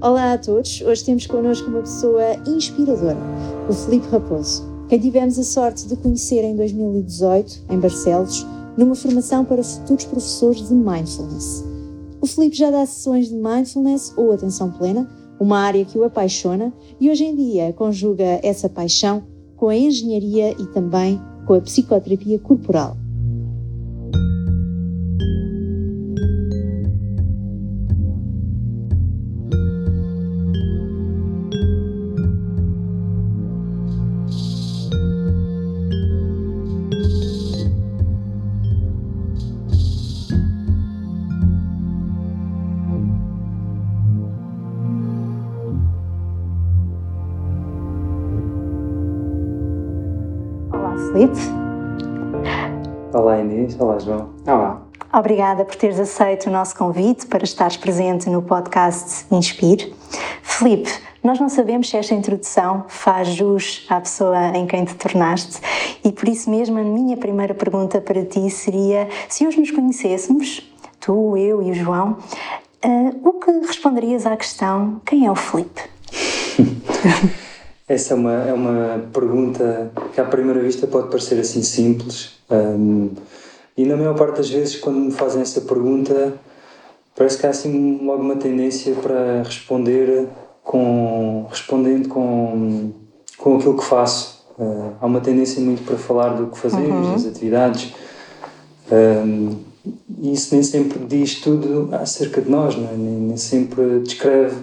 Olá a todos, hoje temos connosco uma pessoa inspiradora, o Felipe Raposo, quem tivemos a sorte de conhecer em 2018, em Barcelos, numa formação para futuros professores de Mindfulness. O Felipe já dá sessões de Mindfulness ou Atenção Plena, uma área que o apaixona, e hoje em dia conjuga essa paixão com a engenharia e também com a psicoterapia corporal. Felipe. Olá Inês, olá João. Olá. Obrigada por teres aceito o nosso convite para estares presente no podcast Inspire. Felipe, nós não sabemos se esta introdução faz jus à pessoa em quem te tornaste e por isso mesmo a minha primeira pergunta para ti seria se hoje nos conhecêssemos, tu, eu e o João, uh, o que responderias à questão quem é o Felipe? Essa é uma, é uma pergunta que à primeira vista pode parecer assim simples um, e na maior parte das vezes quando me fazem essa pergunta parece que há assim logo uma tendência para responder com respondendo com, com aquilo que faço. Uh, há uma tendência muito para falar do que fazemos, uhum. das atividades. Um, e isso nem sempre diz tudo acerca de nós, é? nem, nem sempre descreve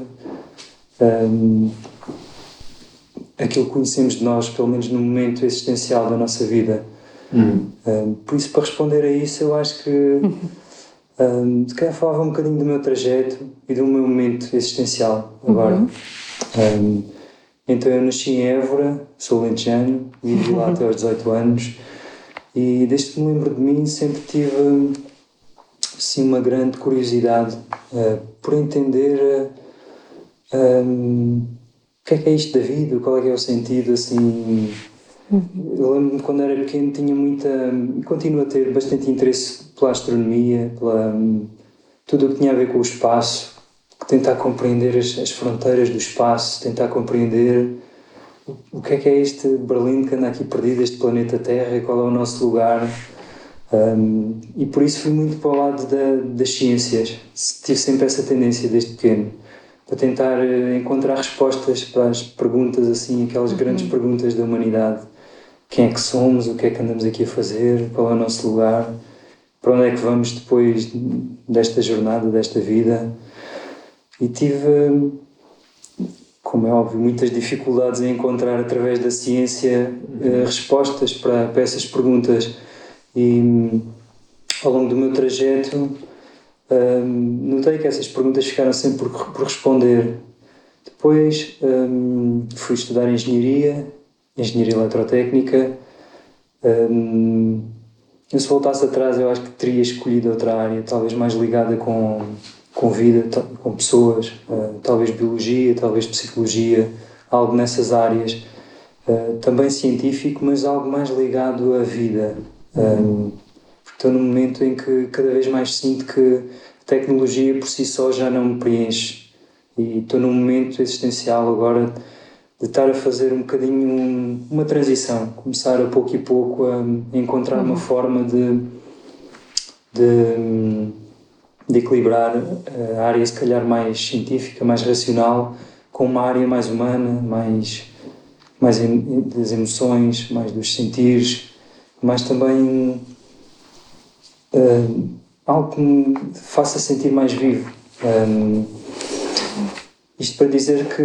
um, aquilo que conhecemos de nós, pelo menos no momento existencial da nossa vida. Uhum. Um, por isso, para responder a isso, eu acho que um, se calhar falava um bocadinho do meu trajeto e do meu momento existencial agora. Uhum. Um, então, eu nasci em Évora, sou lentejano, vivi lá até aos 18 anos e desde que me lembro de mim sempre tive assim, uma grande curiosidade uh, por entender. Uh, o que é que é isto da vida, qual é que é o sentido, assim... Eu lembro-me quando era pequeno tinha muita... e continuo a ter bastante interesse pela astronomia, pela... tudo o que tinha a ver com o espaço, tentar compreender as, as fronteiras do espaço, tentar compreender o que é que é este Berlim que anda aqui perdido, este planeta Terra, qual é o nosso lugar. Um, e por isso fui muito para o lado da, das ciências. Tive sempre essa tendência desde pequeno para tentar eh, encontrar respostas para as perguntas, assim, aquelas uhum. grandes perguntas da humanidade. Quem é que somos? O que é que andamos aqui a fazer? Qual é o nosso lugar? Para onde é que vamos depois desta jornada, desta vida? E tive, como é óbvio, muitas dificuldades em encontrar através da ciência uhum. respostas para, para essas perguntas. E ao longo do meu trajeto um, notei que essas perguntas ficaram sempre por, por responder. Depois um, fui estudar engenharia, engenharia eletrotécnica. Um, se voltasse atrás, eu acho que teria escolhido outra área, talvez mais ligada com, com vida, com pessoas, uh, talvez biologia, talvez psicologia, algo nessas áreas. Uh, também científico, mas algo mais ligado à vida. Um, estou num momento em que cada vez mais sinto que a tecnologia por si só já não me preenche. E estou num momento existencial agora de estar a fazer um bocadinho uma transição, começar a pouco e pouco a, encontrar uma uhum. forma de, de, de, equilibrar a área, se calhar, mais científica, mais racional, com uma área mais humana, mais, mais das emoções, mais dos sentires, mais também algo que me faça sentir mais vivo. Um, isto para dizer que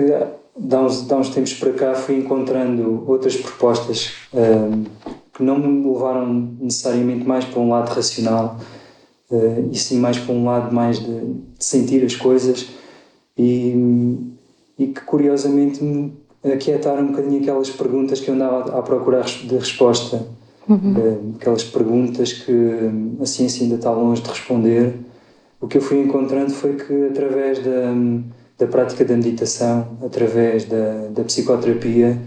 de uns, de uns tempos para cá fui encontrando outras propostas um, que não me levaram necessariamente mais para um lado racional uh, e sim mais para um lado mais de, de sentir as coisas e, e que curiosamente me aquietaram um bocadinho aquelas perguntas que eu andava à procura de resposta uhum. Eh, aquelas perguntas que a ciência ainda está longe de responder. O que eu fui encontrando foi que através da, da prática da meditação, através da, da psicoterapia,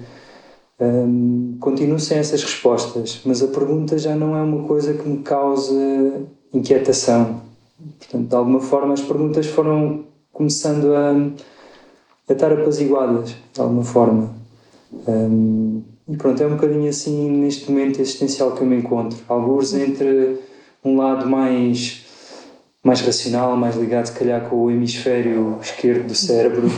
um, continuo sem essas respostas, mas a pergunta já não é uma coisa que me cause inquietação. Portanto, de alguma forma, as perguntas foram começando a, a estar apaziguadas, de alguma forma. Um, pronto, é um bocadinho assim, neste momento existencial que eu me encontro. Alguns entre um lado mais, mais racional, mais ligado, se calhar, com o hemisfério esquerdo do cérebro,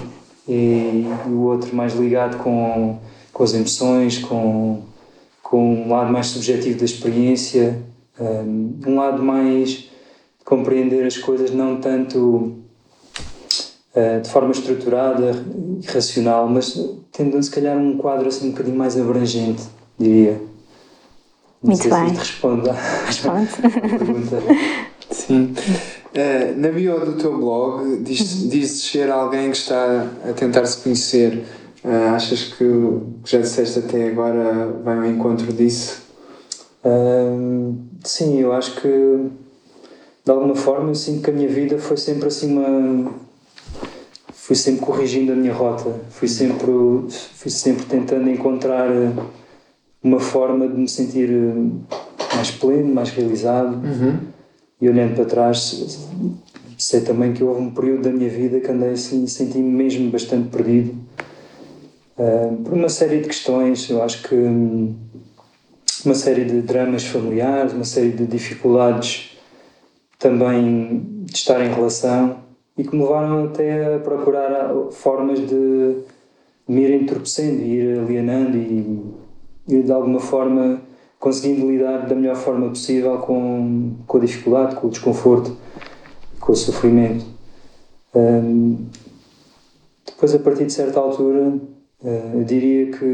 e, e o outro mais ligado com, com as emoções, com, com um lado mais subjetivo da experiência, um, um lado mais de compreender as coisas não tanto de forma estruturada e racional, mas tendo se calhar um quadro assim um bocadinho mais abrangente, diria. Não Muito bem. Se responde à pergunta. Sim. Uh, na bio do teu blog diz, uhum. diz ser alguém que está a tentar se conhecer. Uh, achas que o que já disseste até agora vai ao encontro disso? Uh, sim, eu acho que de alguma forma eu sinto que a minha vida foi sempre assim uma fui sempre corrigindo a minha rota, fui sempre, fui sempre tentando encontrar eh, uma forma de me sentir eh, mais pleno, mais realizado. Uhum. E olhando para trás, sei também que houve um período da minha vida que andei assim, senti-me mesmo bastante perdido. Uh, por uma série de questões, eu acho que um, uma série de dramas familiares, uma série de dificuldades também de estar em relação e que me levaram até a procurar formas de me ir entorpecendo, ir alienando e, e de alguma forma conseguindo lidar da melhor forma possível com, com a dificuldade, com o desconforto, com o sofrimento. Um, depois, a partir de certa altura, uh, eu diria que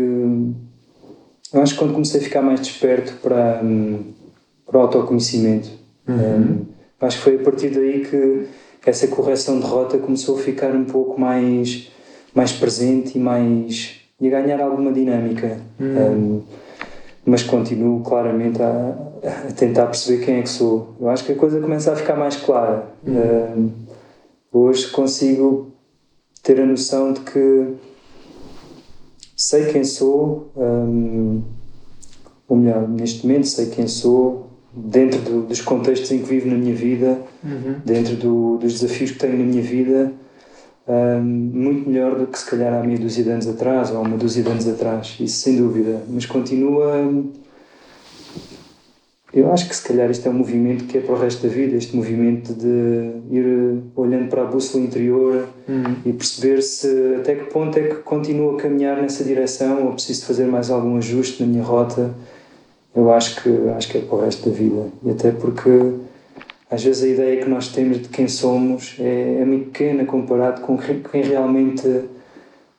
eu acho que quando comecei a ficar mais desperto para, um, para o autoconhecimento, uhum. um, acho que foi a partir daí que essa correção de rota começou a ficar um pouco mais, mais presente e mais e a ganhar alguma dinâmica. Uhum. Um, mas continuo claramente a, a, tentar perceber quem é que sou. Eu acho que a coisa começa a ficar mais clara. Uhum. Uh, hoje consigo ter a noção de que sei quem sou, um, ou melhor, neste momento sei quem sou, dentro do, dos contextos em que vivo na minha vida, uhum. dentro do, dos desafios que tenho na minha vida, um, muito melhor do que se calhar há meia dúzia de anos atrás ou há uma dúzia de anos atrás, isso sem dúvida, mas continua. Eu acho que se calhar isto é um movimento que é para o resto da vida, este movimento de ir olhando para a bússola interior uhum. e perceber se até que ponto é que continuo a caminhar nessa direção ou preciso fazer mais algum ajuste na minha rota. Eu acho que, acho que é para o resto da vida. E até porque às vezes a ideia que nós temos de quem somos é, é muito pequena comparado com quem realmente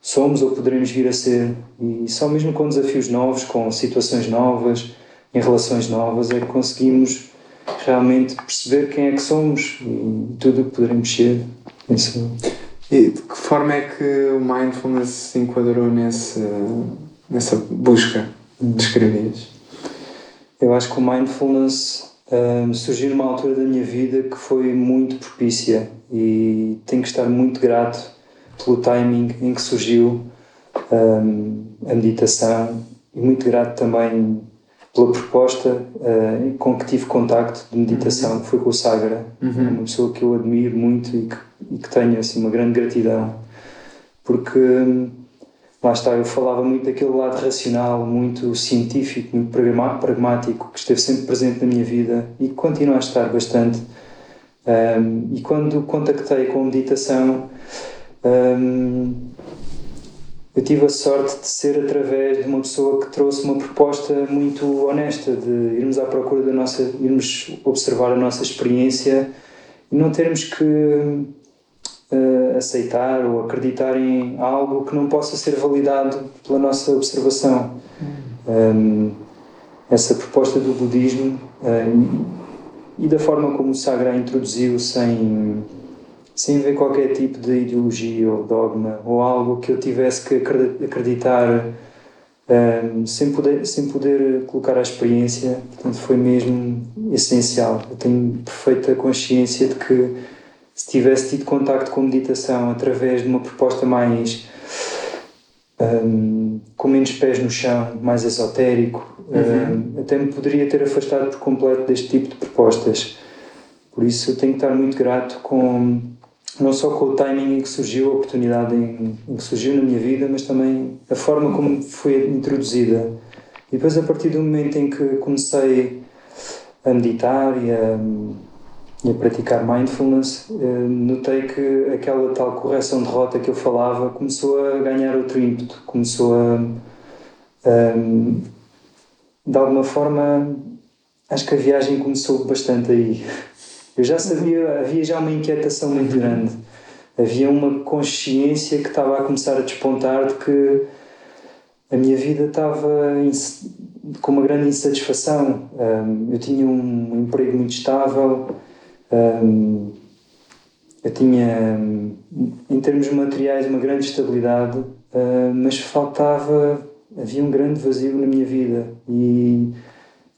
somos ou poderemos vir a ser. E só mesmo com desafios novos, com situações novas, em relações novas, é que conseguimos realmente perceber quem é que somos e tudo o que poderemos ser. Isso. E de que forma é que o mindfulness se enquadrou nesse, nessa busca de escrever? Eu acho que o mindfulness um, surgiu numa altura da minha vida que foi muito propícia e tenho que estar muito grato pelo timing em que surgiu um, a meditação e muito grato também pela proposta uh, com que tive contacto de meditação, que foi com o Sagra, uhum. uma pessoa que eu admiro muito e que, e que tenho assim, uma grande gratidão, porque lá está, eu falava muito daquele lado racional, muito científico, muito pragmático, que esteve sempre presente na minha vida e que continua a estar bastante. Um, e quando contactei com meditação, um, eu tive a sorte de ser através de uma pessoa que trouxe uma proposta muito honesta de irmos à procura da nossa, irmos observar a nossa experiência e não termos que uh, aceitar ou acreditar em algo que não possa ser validado pela nossa observação. Um, ehm, essa proposta do budismo uh, e da forma como o Sagra a introduziu sem sem ver qualquer tipo de ideologia ou dogma ou algo que eu tivesse que acreditar um, ehm, sem poder sem poder colocar a experiência portanto foi mesmo essencial eu tenho perfeita consciência de que se tivesse tido contacto com meditação através de uma proposta mais um, com menos pés no chão, mais esotérico, uhum. um, até me poderia ter afastado por completo deste tipo de propostas. Por isso eu tenho que estar muito grato com, não só com o timing em que surgiu, a oportunidade em, em, que surgiu na minha vida, mas também a forma como foi introduzida. E depois, a partir do momento em que comecei a meditar e a, e a praticar mindfulness, eh, notei que aquela tal correção de rota que eu falava começou a ganhar outro ímpeto, começou a, a de alguma forma, acho que a viagem começou bastante aí. Eu já sabia, havia já uma inquietação muito grande. Havia uma consciência que estava a começar a despontar de que a minha vida estava com uma grande insatisfação. eu tinha um emprego muito estável, eu tinha, em termos materiais, uma grande estabilidade, mas faltava, havia um grande vazio na minha vida e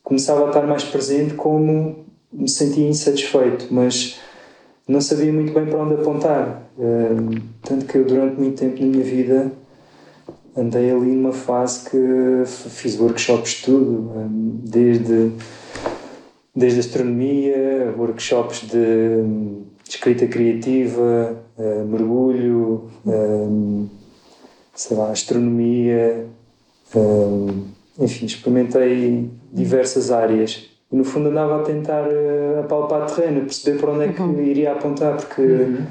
começava a estar mais presente como me sentia insatisfeito, mas não sabia muito bem para onde apontar. tanto que eu, durante muito tempo na minha vida, andei ali numa fase que fiz workshops de tudo, desde, desde astronomia, workshops de, de escrita criativa, uh, mergulho, um, sei lá, astronomia, um, enfim, experimentei diversas áreas e no fundo andava a tentar uh, apalpar terreno, perceber para onde é que uhum. iria apontar, porque uhum.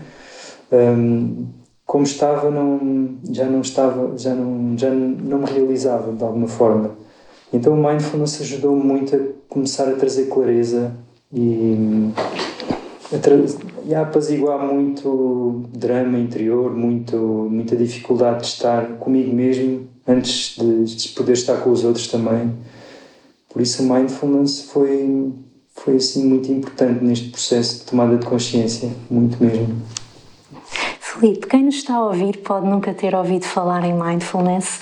um, como estava não, já não estava, já não, já não me realizava de alguma forma. Então o mindfulness ajudou muito a começar a trazer clareza e a, tra e a apaziguar muito drama interior, muito, muita dificuldade de estar comigo mesmo antes de, de poder estar com os outros também. Por isso, o mindfulness foi, foi assim muito importante neste processo de tomada de consciência, muito mesmo. Felipe, quem nos está a ouvir pode nunca ter ouvido falar em mindfulness,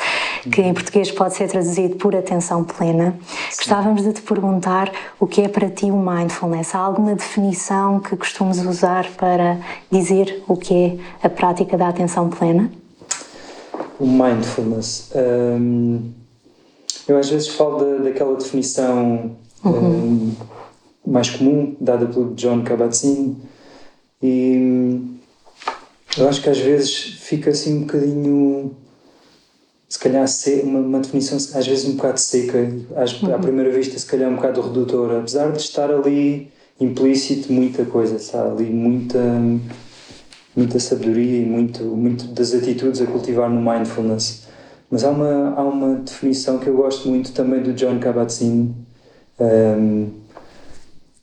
que em português pode ser traduzido por atenção plena. Sim. Gostávamos de te perguntar o que é para ti o mindfulness. Há alguma definição que costumes usar para dizer o que é a prática da atenção plena? O mindfulness. Hum, eu às vezes falo da, daquela definição uhum. um, mais comum, dada pelo John Kabat-Zinn, e hum, eu acho que às vezes fica assim um bocadinho se calhar uma, uma definição às vezes um bocado seca, às, uhum. à primeira vista se calhar um bocado redutora, apesar de estar ali implícito muita coisa, está ali muita muita sabedoria e muito muito das atitudes a cultivar no mindfulness. Mas há uma, há uma definição que eu gosto muito também do John Kabat-Zinn, um,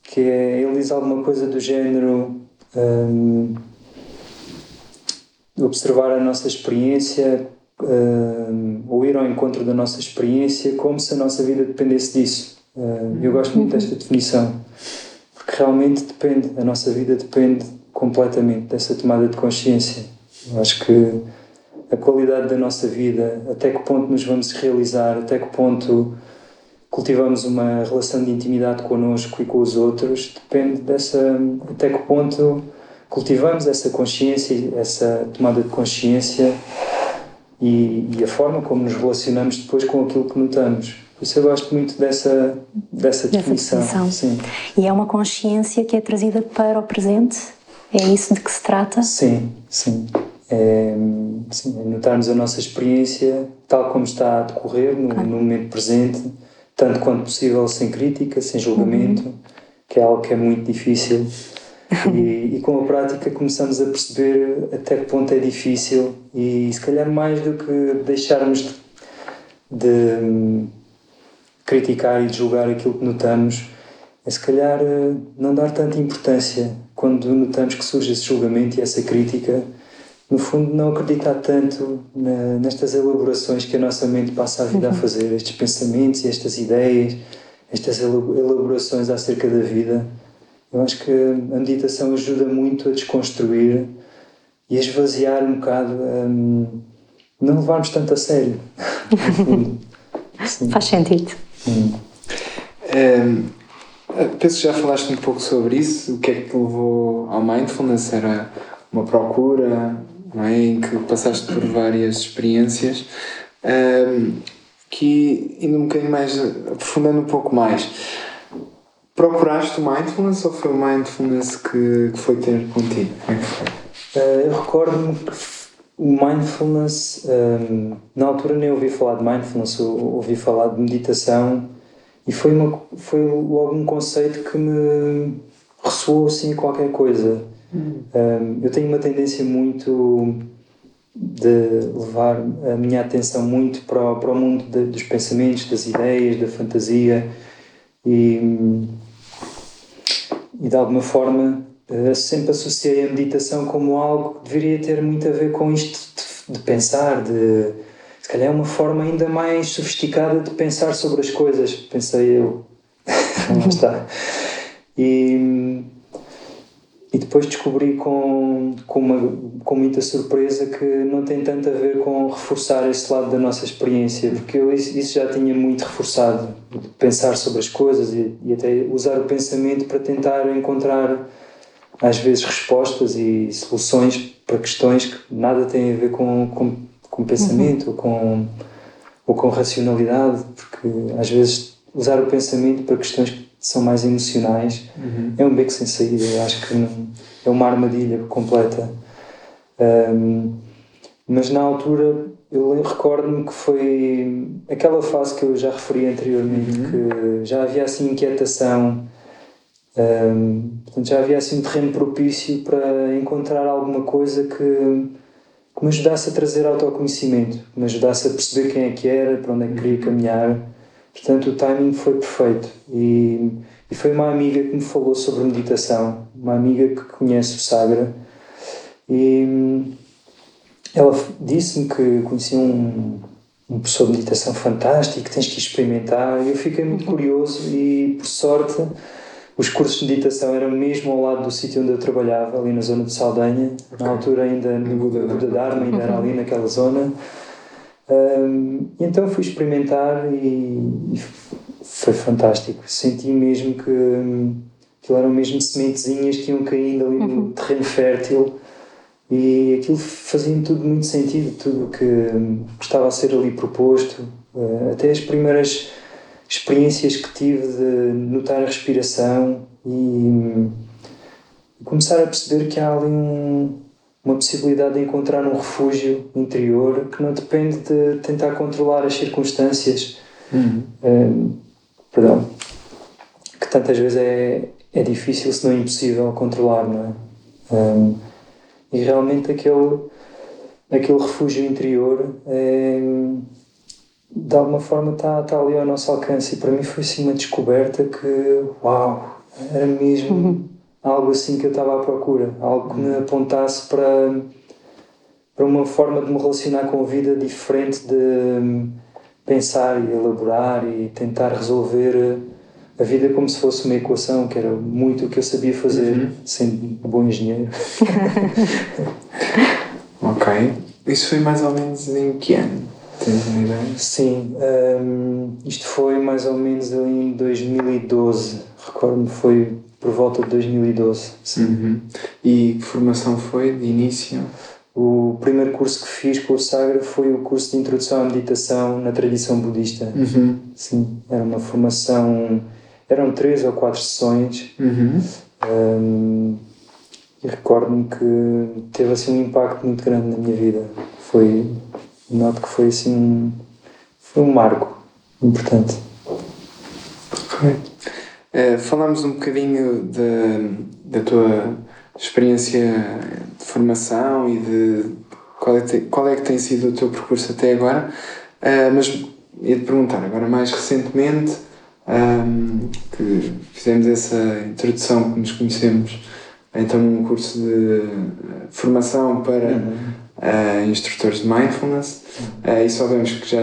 que é, ele diz alguma coisa do género um, observar a nossa experiência um, ou ir ao encontro da nossa experiência como se a nossa vida dependesse disso. eu gosto muito desta definição, porque realmente depende, a nossa vida depende completamente dessa tomada de consciência. Eu acho que a qualidade da nossa vida, até que ponto nos vamos realizar, até que ponto cultivamos uma relação de intimidade connosco e com os outros, depende dessa. até que ponto cultivamos essa consciência, essa tomada de consciência e, e, a forma como nos relacionamos depois com aquilo que notamos. Por isso eu gosto muito dessa, dessa, definição. definição. Sim. E é uma consciência que é trazida para o presente? É isso de que se trata? Sim, sim é, sim, é notarmos a nossa experiência tal como está a decorrer no, no, momento presente, tanto quanto possível sem crítica, sem julgamento, uhum. que é algo que é muito difícil. E, e, com a prática começamos a perceber até que ponto é difícil e se calhar mais do que deixarmos de, de hum, criticar e de julgar aquilo que notamos, é se calhar eh, não dar tanta importância quando notamos que surge esse julgamento e essa crítica no fundo, não acreditar tanto na, nestas elaborações que a nossa mente passa a vida uhum. a fazer, estes pensamentos e estas ideias, estas elaborações acerca da vida. Eu acho que a meditação ajuda muito a desconstruir e a esvaziar um bocado, um, não levarmos tanto a sério. Faz sentido. Hum. Um, penso que já falaste um pouco sobre isso. O que é que te levou ao mindfulness? Era uma procura, não é? em que passaste por várias experiências, um, que indo um bocadinho mais, aprofundando um pouco mais, procuraste o mindfulness ou foi o mindfulness que, que foi ter contigo? Uh, eu recordo-me que o mindfulness, um, na altura nem ouvi falar de mindfulness, ouvi falar de meditação e foi, uma, foi logo um conceito que me ressoou assim qualquer coisa. Hum. Um, eu tenho uma tendência muito de levar a minha atenção muito para, para o mundo de, dos pensamentos, das ideias, da fantasia e, e de alguma forma eh, sempre associei a meditação como algo que deveria ter muito a ver com isto de, de pensar, de se calhar é uma forma ainda mais sofisticada de pensar sobre as coisas, pensei eu. Lá está. E e depois descobri com, com, uma, com muita surpresa que não tem tanto a ver com reforçar esse lado da nossa experiência, porque eu isso já tinha muito reforçado, pensar sobre as coisas e, e até usar o pensamento para tentar encontrar, às vezes, respostas e soluções para questões que nada têm a ver com, com, com pensamento uhum. ou, com, ou com racionalidade, porque às vezes usar o pensamento para questões são mais emocionais, uhum. é um beco sem saída. Eu acho que é uma armadilha completa. Um, mas na altura eu recordo-me que foi aquela fase que eu já referi anteriormente, uhum. que já havia assim inquietação, um, portanto, já havia assim um terreno propício para encontrar alguma coisa que, que me ajudasse a trazer autoconhecimento, que me ajudasse a perceber quem é que era, para onde é que queria uhum. caminhar Portanto, o timing foi perfeito. E, e foi uma amiga que me falou sobre meditação, uma amiga que conhece o Sagra. E ela disse-me que conhecia um, um professor de meditação fantástico, que tens que experimentar. E eu fiquei muito uhum. curioso e, por sorte, os cursos de meditação eram mesmo ao lado do sítio onde eu trabalhava, ali na zona de Saldanha. Okay. Na altura ainda no Buda, Buda Dharma, ainda era ali naquela zona. Um, então fui experimentar e, e, foi fantástico. Senti mesmo que aquilo eram mesmo sementezinhas que iam caindo ali no uhum. terreno fértil e aquilo fazia tudo muito sentido, tudo o que, um, estava a ser ali proposto. Uh, até as primeiras experiências que tive de notar a respiração e, hum, começar a perceber que há ali um uma possibilidade de encontrar um refúgio interior que não depende de tentar controlar as circunstâncias. Uhum. Um, perdão. Que tantas vezes é, é difícil, se não impossível, controlar, não é? Um, e realmente aquele, aquele refúgio interior é, de alguma forma está, está ali ao nosso alcance. E para mim foi assim uma descoberta que, uau, era mesmo. Uhum algo assim que eu estava à procura, algo que me apontasse para, para uma forma de me relacionar com a vida diferente de hum, pensar e elaborar e tentar resolver a vida como se fosse uma equação, que era muito o que eu sabia fazer, uhum. sendo um bom engenheiro. ok. Isso foi mais ou menos em que ano? Tens uma ideia? Sim, um, isto foi mais ou menos em 2012. Recordo-me, foi por volta de 2012. Uhum. E que formação foi de início? O primeiro curso que fiz com o Sagra foi o curso de Introdução à Meditação na tradição budista. Uhum. Sim, era uma formação, eram três ou quatro sessões. Uhum. Um, e recordo-me que teve assim um impacto muito grande na minha vida. Foi, noto que foi assim um, foi um marco importante. Correto. Uh, falámos um bocadinho de, da tua experiência de formação e de qual é, te, qual é que tem sido o teu percurso até agora, uh, mas ia-te perguntar, agora mais recentemente, um, ehm, que fizemos essa introdução que nos conhecemos então num curso de formação para uhum. uh, instrutores de mindfulness. Uh, e sabemos que já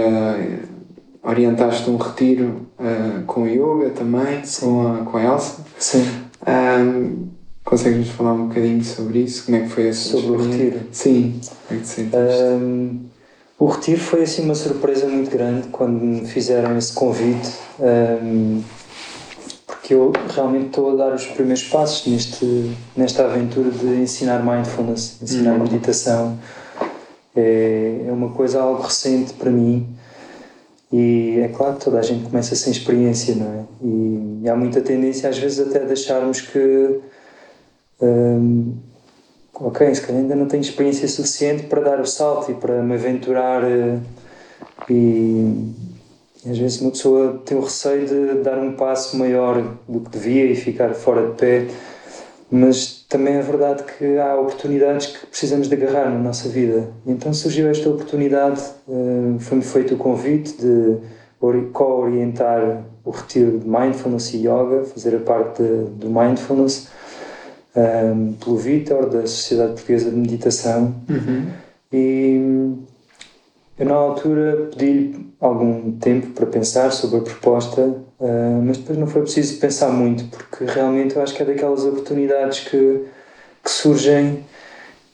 orientaste um retiro uh, com yoga também, com a, com a Elsa. Sim. Um, Consegues-nos falar um bocadinho sobre isso? Como é que foi esse Sobre o retiro? Sim. Como é que te um, o retiro foi assim uma surpresa muito grande quando me fizeram esse convite. Um, porque eu realmente estou a dar os primeiros passos neste, nesta aventura de ensinar mindfulness, ensinar uhum. meditação. É, é uma coisa algo recente para mim e é claro que toda a gente começa sem experiência, não é? E, e há muita tendência às vezes até de acharmos que, hum, ok, se calhar ainda não tenho experiência suficiente para dar o salto e para me aventurar uh, e, e, às vezes uma pessoa tem o receio de dar um passo maior do que devia e ficar fora de pé mas também é verdade que há oportunidades que precisamos de agarrar na nossa vida. Então surgiu esta oportunidade, uh, foi-me feito o convite de co-orientar o retiro de Mindfulness e Yoga, fazer a parte do Mindfulness, ehm, pelo Vitor, da Sociedade Portuguesa de Meditação. Uhum. E eu, na altura, pedi-lhe algum tempo para pensar sobre a proposta, uh, mas depois não foi preciso pensar muito, porque realmente eu acho que é daquelas oportunidades que, que surgem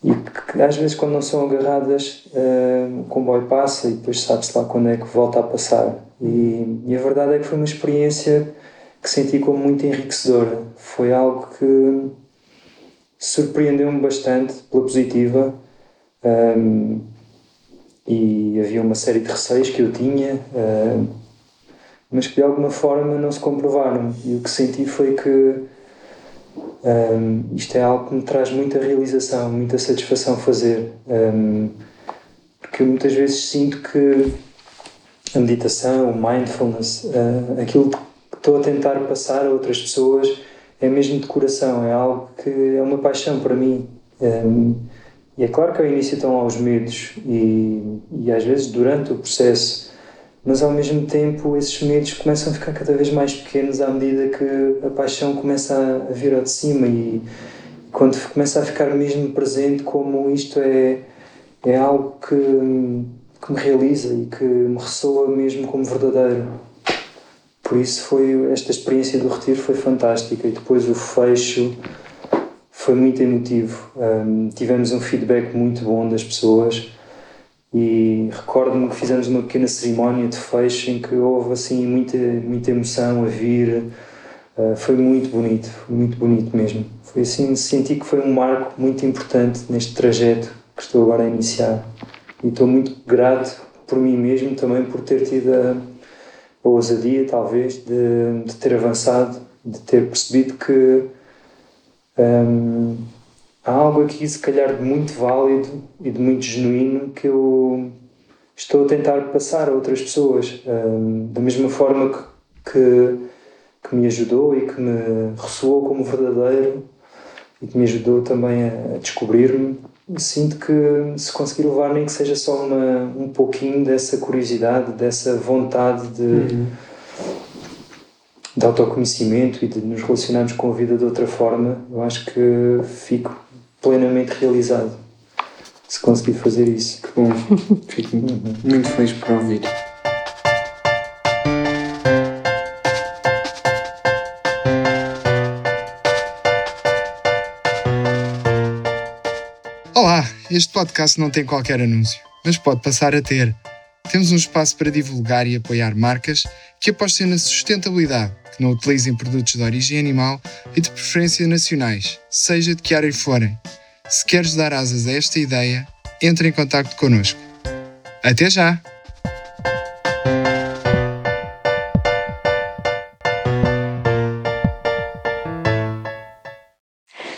e que às vezes, quando não são agarradas, uh, o comboio passa e depois sabe-se lá quando é que volta a passar. E, e a verdade é que foi uma experiência que senti como muito enriquecedora. Foi algo que surpreendeu-me bastante pela positiva. Ah, e havia uma série de receios que eu tinha, uh, mas que de alguma forma não se comprovaram. E o que senti foi que um, isto é algo que me traz muita realização, muita satisfação fazer. Um, porque muitas vezes sinto que a meditação, o mindfulness, uh, aquilo que estou a tentar passar a outras pessoas é mesmo de coração, é algo que é uma paixão para mim. Um, e é claro que ao início estão lá os medos e, e às vezes durante o processo, mas ao mesmo tempo esses medos começam a ficar cada vez mais pequenos à medida que a paixão começa a vir ao de cima e quando começa a ficar mesmo presente como isto é, é algo que, que me realiza e que me ressoa mesmo como verdadeiro. Por isso foi esta experiência do retiro foi fantástica e depois o fecho foi muito emotivo. Um, tivemos um feedback muito bom das pessoas e recordo-me que fizemos uma pequena cerimónia de fecho em que houve assim muita, muita emoção a vir. Uh, foi muito bonito, muito bonito mesmo. Foi assim, senti que foi um marco muito importante neste trajeto que estou agora a iniciar. E estou muito grato por mim mesmo também por ter tido a, a ousadia, talvez, de, de ter avançado, de ter percebido que um, há algo aqui, se calhar, de muito válido e de muito genuíno que eu estou a tentar passar a outras pessoas. Um, da mesma forma que, que, que, me ajudou e que me ressoou como verdadeiro e que me ajudou também a, a descobrir-me. Sinto que se conseguir levar nem que seja só uma, um pouquinho dessa curiosidade, dessa vontade de. Uhum de autoconhecimento e de nos relacionarmos com a vida de outra forma, eu acho que fico plenamente realizado se conseguir fazer isso. Que bom, fico muito feliz por ouvir. Olá, este podcast não tem qualquer anúncio, mas pode passar a ter. Temos um espaço para divulgar e apoiar marcas que apostem na sustentabilidade que não utilizem produtos de origem animal e de preferência nacionais, seja de que área forem. Se queres dar asas a esta ideia, entre em contato connosco. Até já!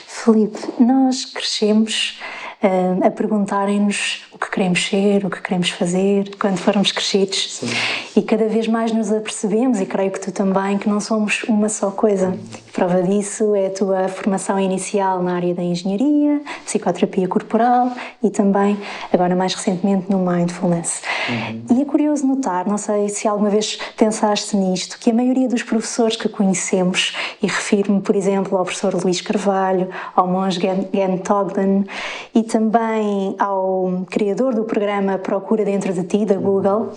Felipe, nós crescemos uh, a perguntarem-nos o que queremos ser, o que queremos fazer, quando formos crescidos. Sim. E cada vez mais nos apercebemos, e creio que tu também, que não somos uma só coisa. Prova disso é a tua formação inicial na área da engenharia, psicoterapia corporal e também, agora mais recentemente, no mindfulness. Uhum. E é curioso notar, não sei se alguma vez pensaste nisto, que a maioria dos professores que conhecemos, e refiro-me, por exemplo, ao professor Luís Carvalho, ao monge Gen Togden e também ao criador do programa Procura Dentro de Ti, da Google,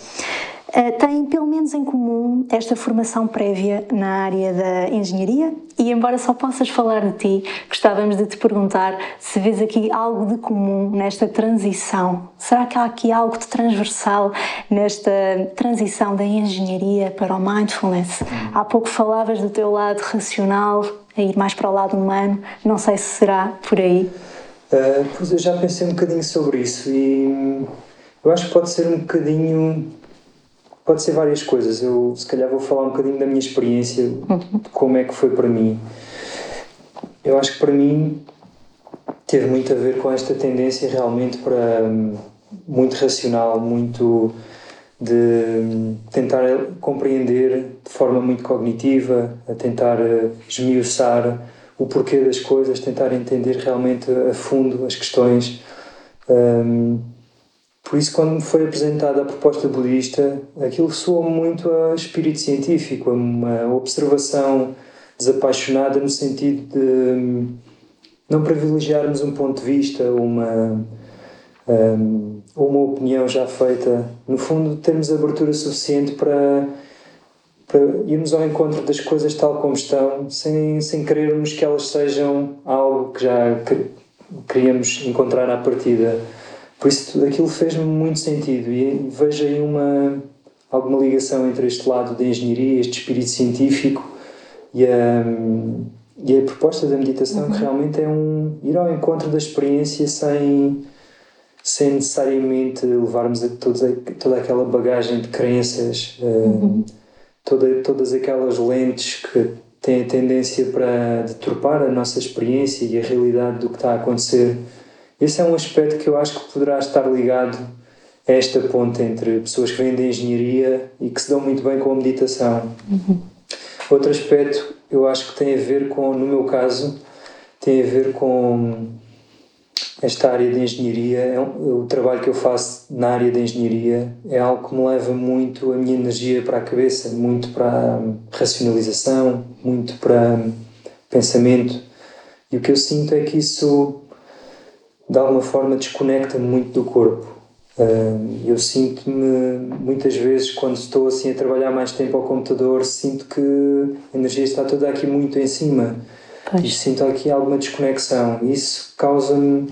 têm pelo menos em comum esta formação prévia na área da engenharia e embora só possas falar de ti, gostávamos de te perguntar se vês aqui algo de comum nesta transição. Será que há aqui algo de transversal nesta transição da engenharia para o mindfulness? Há pouco falavas do teu lado racional, a ir mais para o lado humano, não sei se será por aí. Uh, pois eu já pensei um bocadinho sobre isso e eu acho que pode ser um bocadinho Pode ser várias coisas. Eu, se calhar, vou falar um bocadinho da minha experiência, de como é que foi para mim. Eu acho que para mim, teve muito a ver com esta tendência realmente para hum, muito racional, muito de hum, tentar compreender de forma muito cognitiva, a tentar eh, esmiuçar o porquê das coisas, tentar entender realmente a fundo as questões. Um, por isso, quando me foi apresentada a proposta budista, aquilo soou muito a espírito científico, a uma observação desapaixonada no sentido de hum, não privilegiarmos um ponto de vista, uma, um, uma opinião já feita. No fundo, termos abertura suficiente para, para irmos ao encontro das coisas tal como estão, sem, sem querermos que elas sejam algo que já queríamos encontrar à partida. Por isso, tudo aquilo fez-me muito sentido e vejo aí uma, alguma ligação entre este lado da engenharia, este espírito científico e a, e a proposta da meditação uhum. que realmente é um ir ao encontro da experiência sem sem necessariamente levarmos a todos, toda aquela bagagem de crenças, eh, uhum. toda, todas aquelas lentes que têm a tendência para deturpar a nossa experiência e a realidade do que está a acontecer. Esse é um aspecto que eu acho que poderá estar ligado a esta ponte entre pessoas que vêm da engenharia e que se dão muito bem com a meditação. Uhum. Outro aspecto eu acho que tem a ver com, no meu caso, tem a ver com esta área de engenharia, é um, o trabalho que eu faço na área de engenharia é algo que me leva muito a minha energia para a cabeça, muito para a racionalização, muito para pensamento. E o que eu sinto é que isso, de alguma forma, desconecta-me muito do corpo. Eu sinto-me, muitas vezes, quando estou assim a trabalhar mais tempo ao computador, sinto que a energia está toda aqui muito em cima. Pois. E sinto aqui alguma desconexão. Isso causa-me,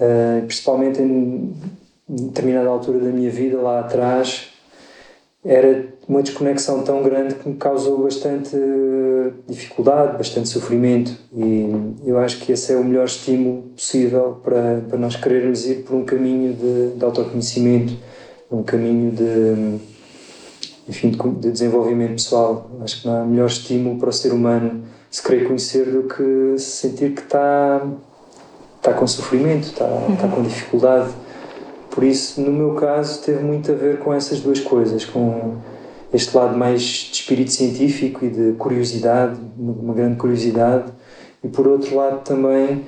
uh, principalmente em determinada altura da minha vida, lá atrás, era uma desconexão tão grande que me causou bastante dificuldade, bastante sofrimento e eu acho que esse é o melhor estímulo possível para, para nós querermos ir por um caminho de, de autoconhecimento, um caminho de, enfim, de desenvolvimento pessoal. Acho que não há melhor estímulo para o ser humano se querer conhecer do que sentir que está, está com sofrimento, está, uhum. está com dificuldade por isso, no meu caso, teve muito a ver com essas duas coisas, com este lado mais de espírito científico e de curiosidade, uma grande curiosidade, e por outro lado também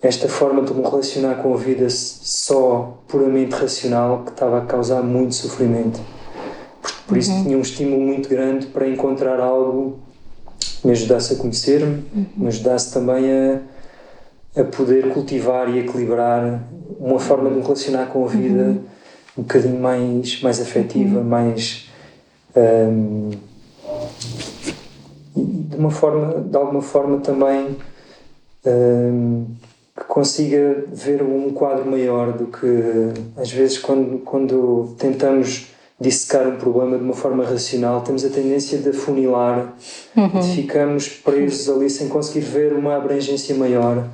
esta forma de me relacionar com a vida só puramente racional que estava a causar muito sofrimento. Por, por isso uhum. tinha um estímulo muito grande para encontrar algo que me ajudasse a conhecer-me, uhum. me ajudasse também a a poder cultivar e equilibrar uma forma de me relacionar com a vida uhum. um bocadinho mais, mais afetiva, uhum. mais. Um, de uma forma, de alguma forma também um, que consiga ver um quadro maior do que às vezes quando, quando tentamos dissecar um problema de uma forma racional temos a tendência de afunilar uhum. de ficamos presos ali sem conseguir ver uma abrangência maior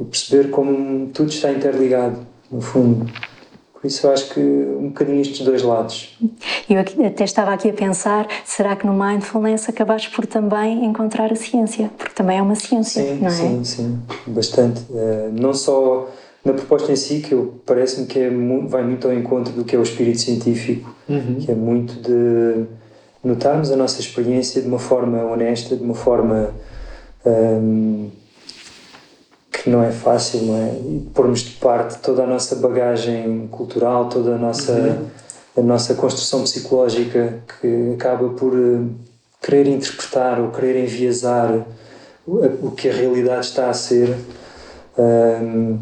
e perceber como tudo está interligado, no fundo. Por isso eu acho que um bocadinho estes dois lados. Eu até estava aqui a pensar, será que no Mindfulness acabaste por também encontrar a ciência? Porque também é uma ciência, sim, não é? Sim, sim, bastante. Uh, não só na proposta em si, que parece-me que é, vai muito ao encontro do que é o espírito científico, uhum. que é muito de notarmos a nossa experiência de uma forma honesta, de uma forma... Um, ehm, que não é fácil, não é? E pormos de parte toda a nossa bagagem cultural, toda a nossa, uhum. a nossa construção psicológica que acaba por uh, querer interpretar ou querer enviesar o, que a realidade está a ser. Um,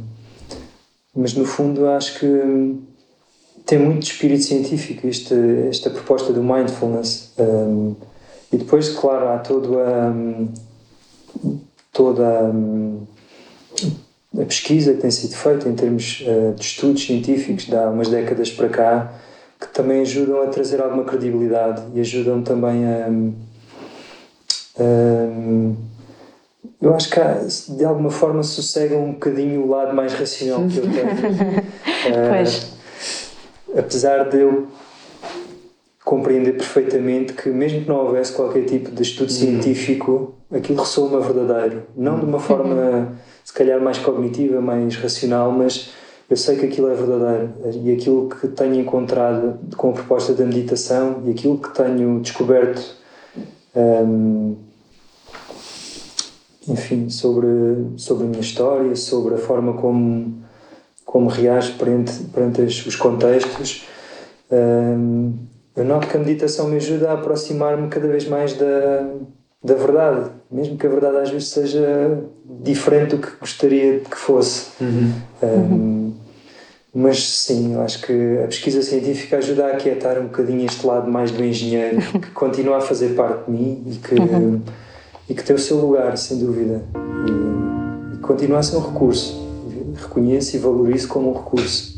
mas no fundo acho que tem muito espírito científico esta, esta proposta do mindfulness. Um, e depois, claro, há todo a, toda a, a pesquisa que tem sido feita em termos uh, de estudos científicos de há umas décadas para cá que também ajudam a trazer alguma credibilidade e ajudam também a, a eu acho que há, de alguma forma sossegam um bocadinho o lado mais racional que eu tenho. uh, apesar de eu compreender perfeitamente que mesmo que não houvesse qualquer tipo de estudo uhum. científico, aquilo ressoa-me verdadeiro. Não de uma forma se calhar mais cognitiva, mais racional, mas eu sei que aquilo é verdadeiro e aquilo que tenho encontrado com a proposta da meditação e aquilo que tenho descoberto um, enfim, sobre, sobre a minha história, sobre a forma como, como reage perante, perante os contextos. Um, eu noto que a meditação me ajuda a aproximar-me cada vez mais da, da verdade, mesmo que a verdade às vezes seja diferente do que gostaria que fosse. Uhum. Um, mas sim, eu acho que a pesquisa científica ajuda a aquietar um bocadinho este lado mais do engenheiro, que continua a fazer parte de mim e que, uhum. e que tem o seu lugar, sem dúvida. E, e continua a ser um recurso. Reconheço e valorizo como um recurso.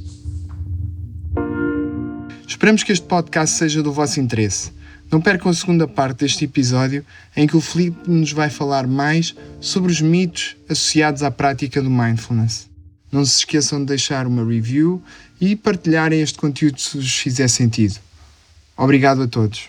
Esperamos que este podcast seja do vosso interesse. Não percam a segunda parte deste episódio em que o Felipe nos vai falar mais sobre os mitos associados à prática do mindfulness. Não se esqueçam de deixar uma review e partilharem este conteúdo se vos fizer sentido. Obrigado a todos.